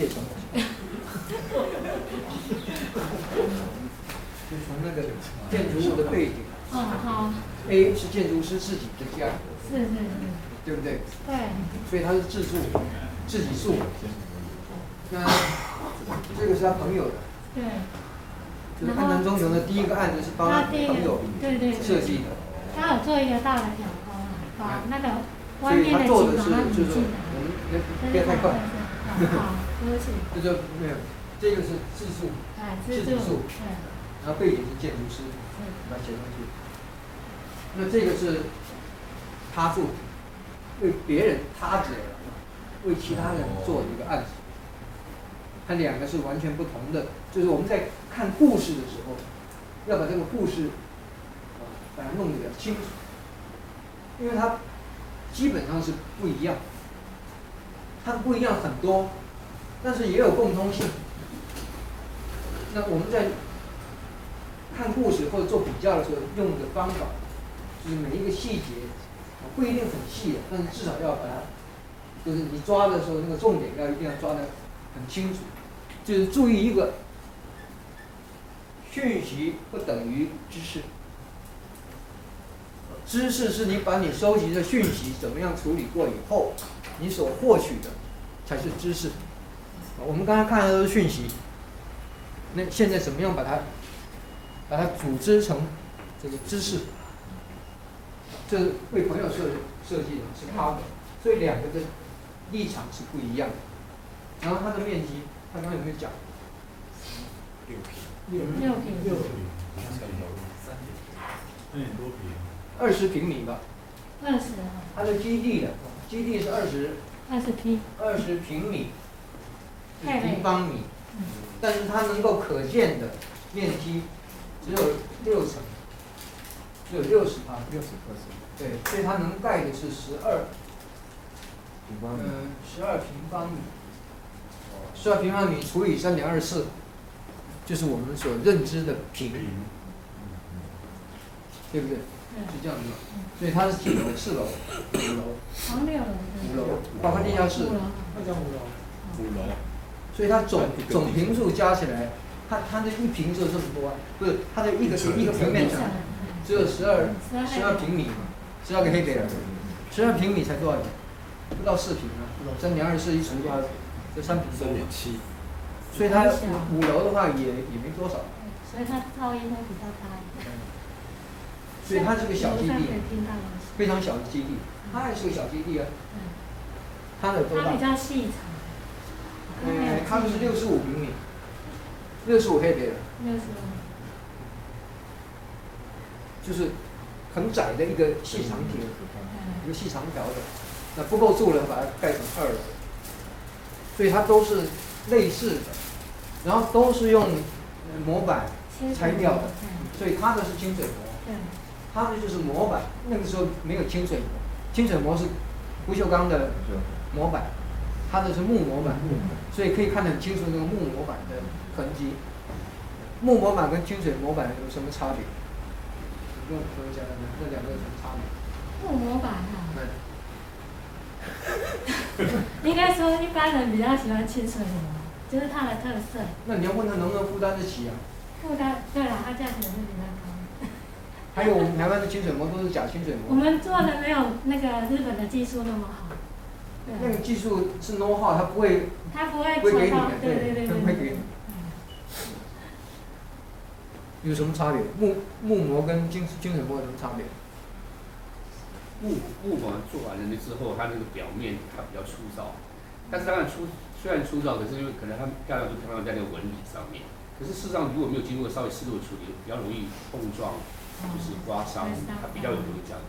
借钱。就从那个建筑物的背景。嗯好。A 是建筑师自己的家。是是是。对不对？对。所以他是自住，自己住。那这个是他朋友的。对。就是安南忠雄的第一个案子是帮他朋友对对设计的。他有做一个大的挑高啊，把那个外面的景把它挤进来。不要太快。好，对不起。这就没有，这个是自住。哎，自住。对。然后背景是建筑师，来写上去。那这个是他住，为别人他者，为其他人做一个案子。它两个是完全不同的，就是我们在看故事的时候，要把这个故事啊把它弄得比较清楚，因为它基本上是不一样，它不一样很多，但是也有共通性。那我们在看故事或者做比较的时候，用的方法就是每一个细节不一定很细，但是至少要把它，就是你抓的时候那个重点要一定要抓的很清楚。就是注意一个，讯息不等于知识，知识是你把你收集的讯息怎么样处理过以后，你所获取的才是知识。我们刚才看的都是讯息，那现在怎么样把它，把它组织成这个知识？这是为朋友设设计的，是他的，所以两个的立场是不一样的。然后它的面积。他刚刚有没有讲？六平。六六平。六平。三点多平。二十平米吧。二十。它的基地的，基地是二十。二十平。二十平米。平方米。但是它能够可见的面积只有六层，只有六十啊，六十平方。对，所以它能盖的是十二。平方米。嗯，十二平方米。十二平方米除以三点二四，就是我们所认知的平，对不对？是这样子，所以它是几楼？四楼、五楼？五楼，包括地下室。那叫五楼。五楼。所以它总总平数加起来，它它的一平只有这么多啊？不是，它的一个一个平面墙只有十二十二平米，十二个黑格尔，十二平米才多少？不到四平啊，三点二四一除多少？这三平三点七，所以它五楼的话也也没多少。所以它噪音会比较大一点。所以它是个小基地，非常小的基地，它也是个小基地啊。它的多大？它比较细长。嗯，它是六十五平米，六十五黑格尔。六十五。就是很窄的一个细长亭，一个细长条的，那不够住了，把它盖成二楼。所以它都是类似的，然后都是用模板拆掉的，所以它的是清水模，它的就是模板。那个时候没有清水模，清水模是不锈钢的模板，它的是木模板，所以可以看得很清楚那个木模板的痕迹。木模板跟清水模板有什么差别？跟我说一下，那两个有什么差别？木模板啊。应该说，一般人比较喜欢清水模，就是它的特色。那你要问他能不能负担得起啊？负担，对了，它价钱是比较高。还有我们台湾的清水膜都是假清水膜。我们做的没有那个日本的技术那么好。那个技术是 know how，它不会。它不会做到，对对对对。不会给你。有什么差别？木木膜跟金金水膜有什么差别？木木膜做完了那之后，它那个表面它比较粗糙，但是当然粗虽然粗糙，可是因为可能它漂亮就漂亮在那个纹理上面。可是事实上如果没有经过稍微适度的处理，比较容易碰撞，就是刮伤，它比较有容易这样。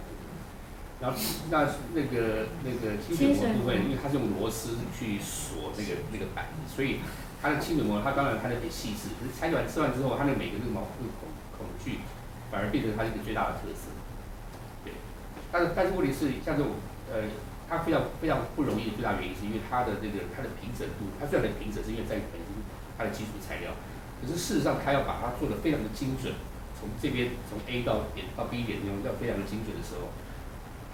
然后那那个那个清水膜部分，因为它是用螺丝去锁那个那个板子，所以它的清水膜它当然它的很细致，可是拆完吃完之后，它那每个那个毛那个孔孔距反而变成它一个最大的特色。对但是但是问题是，像这种呃，它非常非常不容易的最大原因，是因为它的那个它的平整度，它虽然很平整，是因为在于本身它的基础材料，可是事实上它要把它做的非常的精准，从这边从 A 到点到 B 点那种要非常的精准的时候，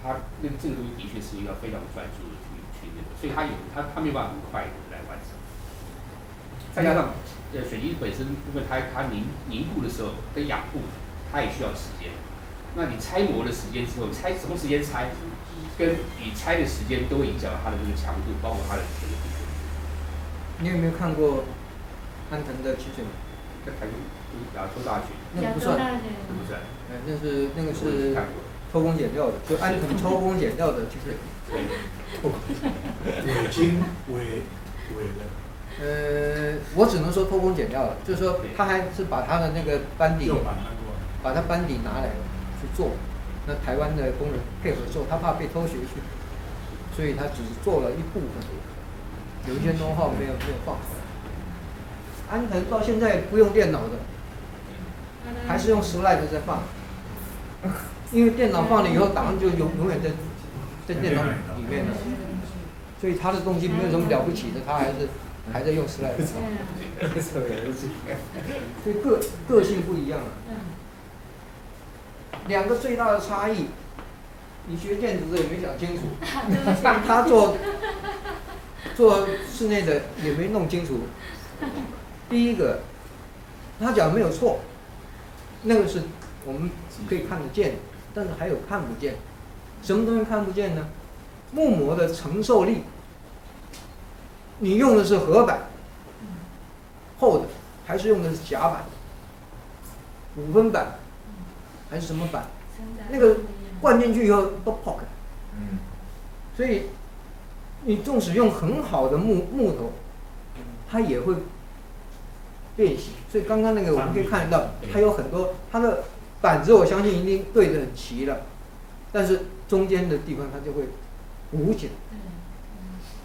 它那个这个东西的确是一个非常专注的去去那个，所以它有它它没有办法很快的来完成。再加上呃水泥本身，因为它它凝凝固的时候跟养护，它也需要时间。那你拆模的时间之后，拆什么时间拆，跟你拆的时间都会影响到它的这个强度，包括它的这个。你有没有看过安藤的清水模？在台中，亚洲大学。那不算，那不算。哎，那是那个是偷工减料的，就安藤偷工减料的清水模。对。伪金伪伪的。呃，我只能说偷工减料了，就是说他还是把他的那个班底，把他班底拿来了去做。那台湾的工人配合做，他怕被偷学去，所以他只是做了一部分，有一些 know-how 没有没有放出来。安藤到现在不用电脑的，还是用 slide 在放，因为电脑放了以后档案就永永远在在电脑里面了，所以他的东西没有什么了不起的，他还是还在用 slide 放，所以个个性不一样啊。两个最大的差异，你学电子的也没讲清楚，但他做做室内的也没弄清楚。第一个，他讲没有错，那个是我们可以看得见，但是还有看不见。什么东西看不见呢？木膜的承受力，你用的是合板，厚的，还是用的是夹板，五分板？还是什么板？那个灌进去以后都破开。嗯。所以，你纵使用很好的木木头，它也会变形。所以刚刚那个我们可以看得到，它有很多它的板子，我相信一定对得很齐了，但是中间的地方它就会鼓起来。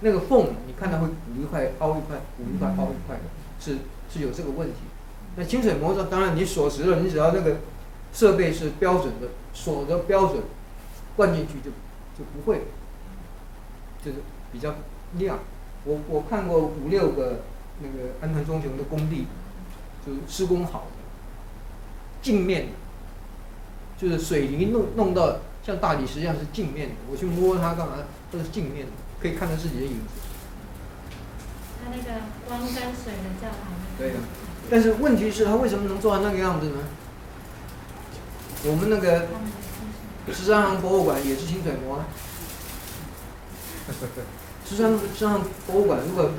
那个缝你看它会鼓一块凹一块，鼓一块凹一块的，是是有这个问题。那清水模上当然你锁实了，你只要那个。设备是标准的，锁的标准，灌进去就就不会，就是比较亮。我我看过五六个那个安藤忠雄的工地，就是施工好的，镜面的，就是水泥弄弄到像大理石一样是镜面的。我去摸它干嘛？都是镜面的，可以看到自己的影子。它那个光跟水的教堂。对呀，但是问题是，它为什么能做到那个样子呢？我们那个十三行博物馆也是清水模啊。十三十三行博物馆，如果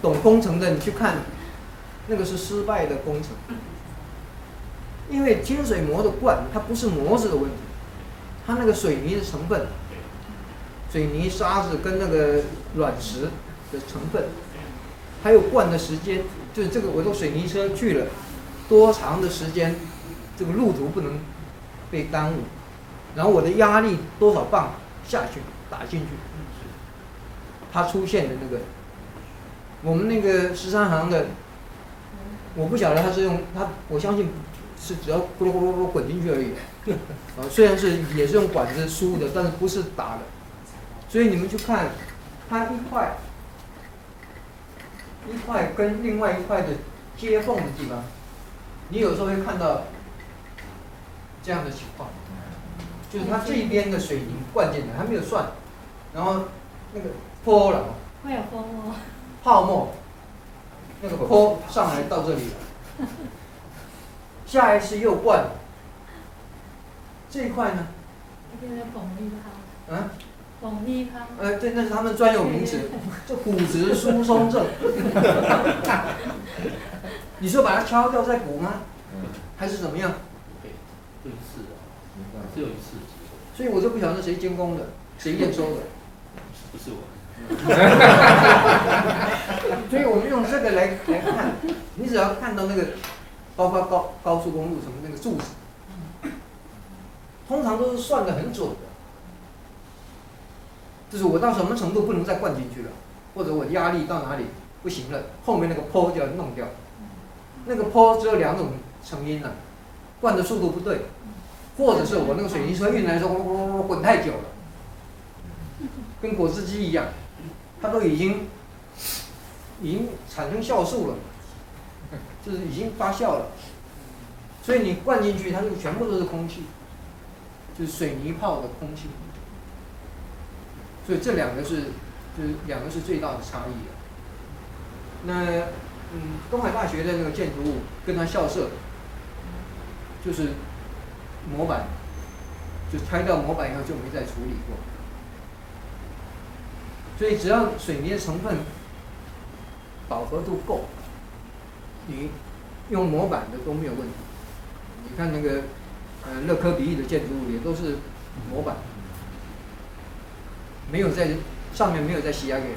懂工程的，你去看，那个是失败的工程。因为金水模的灌，它不是模子的问题，它那个水泥的成分，水泥沙子跟那个软石的成分，还有灌的时间，就是这个我坐水泥车去了，多长的时间？这个路途不能被耽误，然后我的压力多少磅下去打进去，它出现的那个，我们那个十三行的，我不晓得它是用它，我相信是只要咕噜咕噜咕噜滚进去而已，啊，虽然是也是用管子输的，但是不是打的，所以你们去看，它一块一块跟另外一块的接缝的地方，你有时候会看到。这样的情况，就是它这一边的水泥灌进来还没有算，然后那个泼了，会有泼沫，泡沫，那个坡上来到这里了，下一次又灌，这一块呢？嗯？巩密泡。呃，这那是他们专有名词，这骨质疏松症。你说把它敲掉再补吗？还是怎么样？一次啊，只有一次，所以我就不晓得谁监工的，谁 验收的，不是我。所以我们用这个来来看，你只要看到那个，包括高高速公路什么那个柱子，通常都是算得很准的，就是我到什么程度不能再灌进去了，或者我压力到哪里不行了，后面那个坡就要弄掉，那个坡只有两种成因了，灌的速度不对。或者是我那个水泥车运来的时候，咕咕咕滚太久了，跟果汁机一样，它都已经已经产生酵素了，就是已经发酵了，所以你灌进去，它就全部都是空气，就是水泥泡的空气，所以这两个是就是两个是最大的差异。那嗯，东海大学的那个建筑物跟它校舍，就是模板，就拆掉模板以后就没再处理过。所以只要水泥的成分饱和度够，你用模板的都没有问题。你看那个呃乐科比翼的建筑物也都是模板，没有在上面没有在吸压给。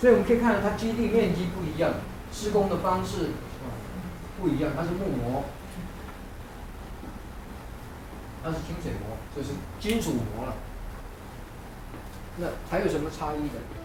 所以我们可以看到它基地面积不一样，施工的方式不一样，它是木模，它是清水模，这是金属模了。那还有什么差异的？